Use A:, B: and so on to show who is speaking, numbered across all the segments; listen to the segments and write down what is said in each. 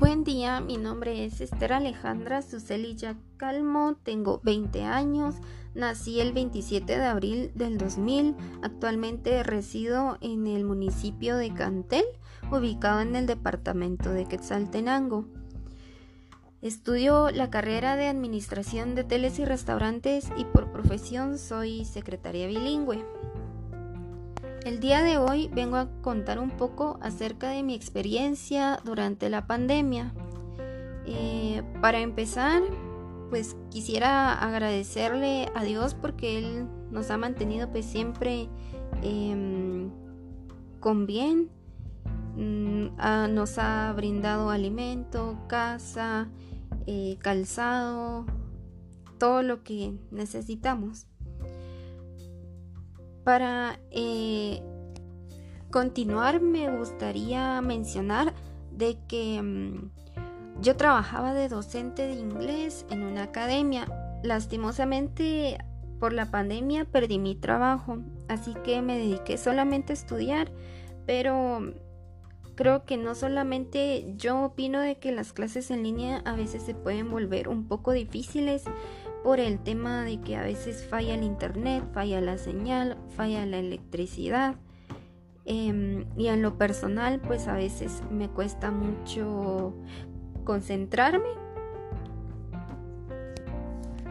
A: Buen día, mi nombre es Esther Alejandra Sucelilla Calmo, tengo 20 años, nací el 27 de abril del 2000, actualmente resido en el municipio de Cantel, ubicado en el departamento de Quetzaltenango. Estudio la carrera de Administración de Hoteles y Restaurantes y por profesión soy secretaria bilingüe. El día de hoy vengo a contar un poco acerca de mi experiencia durante la pandemia. Eh, para empezar, pues quisiera agradecerle a Dios porque Él nos ha mantenido pues siempre em, con bien. Mm, nos ha brindado alimento, casa, eh, calzado, todo lo que necesitamos. Para eh, continuar me gustaría mencionar de que mm, yo trabajaba de docente de inglés en una academia. Lastimosamente por la pandemia perdí mi trabajo, así que me dediqué solamente a estudiar, pero creo que no solamente yo opino de que las clases en línea a veces se pueden volver un poco difíciles, por el tema de que a veces falla el internet, falla la señal, falla la electricidad. Em, y en lo personal, pues a veces me cuesta mucho concentrarme.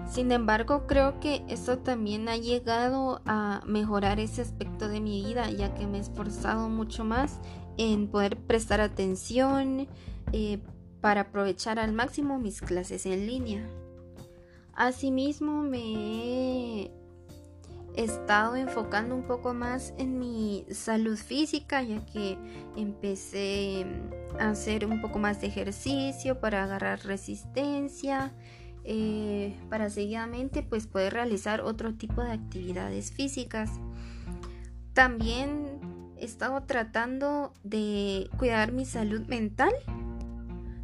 A: Sin embargo, creo que eso también ha llegado a mejorar ese aspecto de mi vida, ya que me he esforzado mucho más en poder prestar atención eh, para aprovechar al máximo mis clases en línea. Asimismo, me he estado enfocando un poco más en mi salud física, ya que empecé a hacer un poco más de ejercicio para agarrar resistencia, eh, para seguidamente pues poder realizar otro tipo de actividades físicas. También he estado tratando de cuidar mi salud mental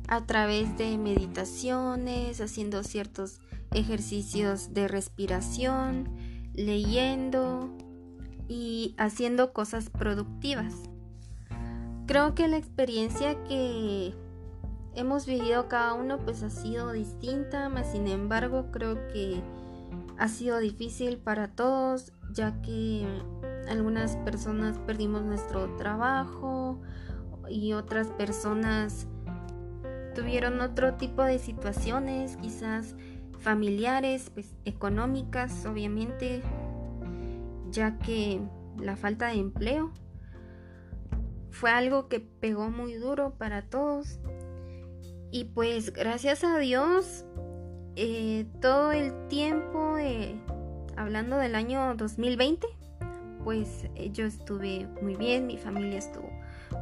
A: a través de meditaciones, haciendo ciertos ejercicios de respiración, leyendo y haciendo cosas productivas. Creo que la experiencia que hemos vivido cada uno pues ha sido distinta, mas sin embargo creo que ha sido difícil para todos ya que algunas personas perdimos nuestro trabajo y otras personas tuvieron otro tipo de situaciones, quizás familiares, pues económicas, obviamente, ya que la falta de empleo fue algo que pegó muy duro para todos. Y pues gracias a Dios, eh, todo el tiempo, hablando del año 2020, pues eh, yo estuve muy bien, mi familia estuvo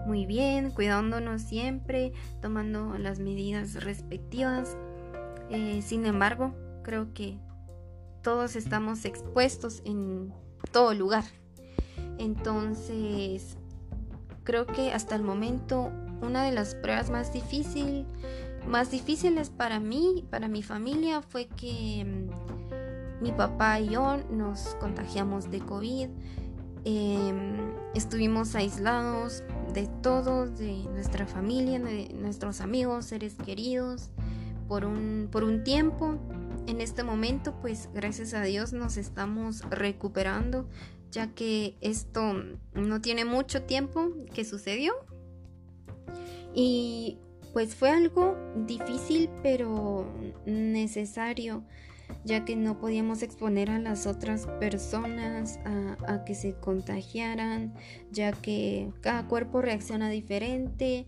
A: muy bien, cuidándonos siempre, tomando las medidas respectivas. Eh, sin embargo, creo que todos estamos expuestos en todo lugar. Entonces, creo que hasta el momento una de las pruebas más difícil, más difíciles para mí, para mi familia, fue que mm, mi papá y yo nos contagiamos de COVID. Em, estuvimos aislados de todos, de nuestra familia, de nuestros amigos, seres queridos por un, por un tiempo. En este momento, pues gracias a Dios nos estamos recuperando, ya que esto no tiene mucho tiempo que sucedió. Y pues fue algo difícil, pero necesario, ya que no podíamos exponer a las otras personas a, que se contagiaran, ya que cada cuerpo reacciona diferente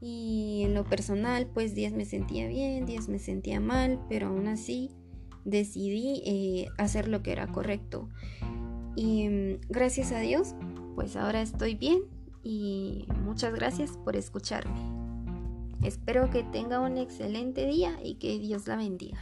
A: y en lo personal, pues 10 me sentía bien, 10 me sentía mal, pero aún así decidí eh, hacer lo que era correcto. Y mm, gracias a Dios, pues ahora estoy bien y muchas gracias por escucharme. Espero que tenga un excelente día y que Dios la bendiga.